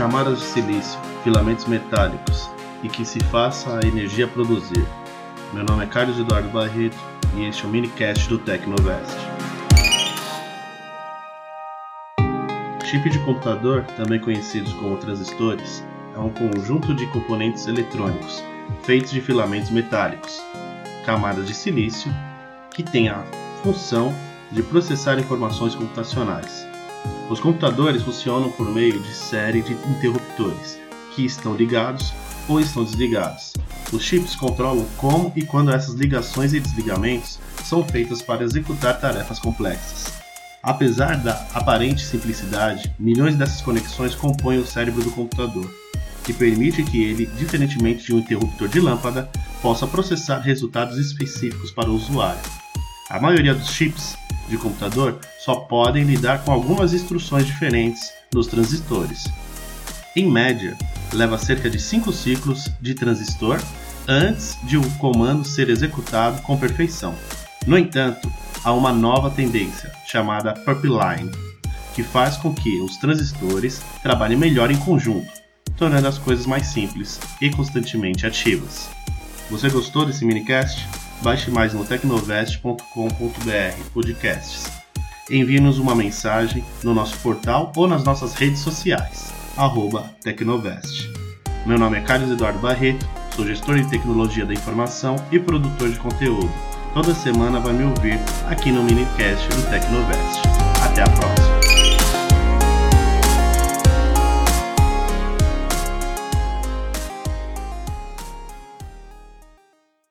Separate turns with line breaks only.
camadas de silício, filamentos metálicos e que se faça a energia produzir. Meu nome é Carlos Eduardo Barreto e este é o minicast do Tecnovest. Chip de computador, também conhecidos como transistores, é um conjunto de componentes eletrônicos feitos de filamentos metálicos, camadas de silício, que tem a função de processar informações computacionais. Os computadores funcionam por meio de série de interruptores, que estão ligados ou estão desligados. Os chips controlam como e quando essas ligações e desligamentos são feitas para executar tarefas complexas. Apesar da aparente simplicidade, milhões dessas conexões compõem o cérebro do computador, que permite que ele, diferentemente de um interruptor de lâmpada, possa processar resultados específicos para o usuário. A maioria dos chips de computador só podem lidar com algumas instruções diferentes nos transistores. Em média, leva cerca de 5 ciclos de transistor antes de o comando ser executado com perfeição. No entanto, há uma nova tendência, chamada Purple que faz com que os transistores trabalhem melhor em conjunto, tornando as coisas mais simples e constantemente ativas. Você gostou desse minicast? Baixe mais no tecnovest.com.br podcasts. Envie-nos uma mensagem no nosso portal ou nas nossas redes sociais, Tecnovest. Meu nome é Carlos Eduardo Barreto, sou gestor de tecnologia da informação e produtor de conteúdo. Toda semana vai me ouvir aqui no minicast do Tecnovest. Até a próxima!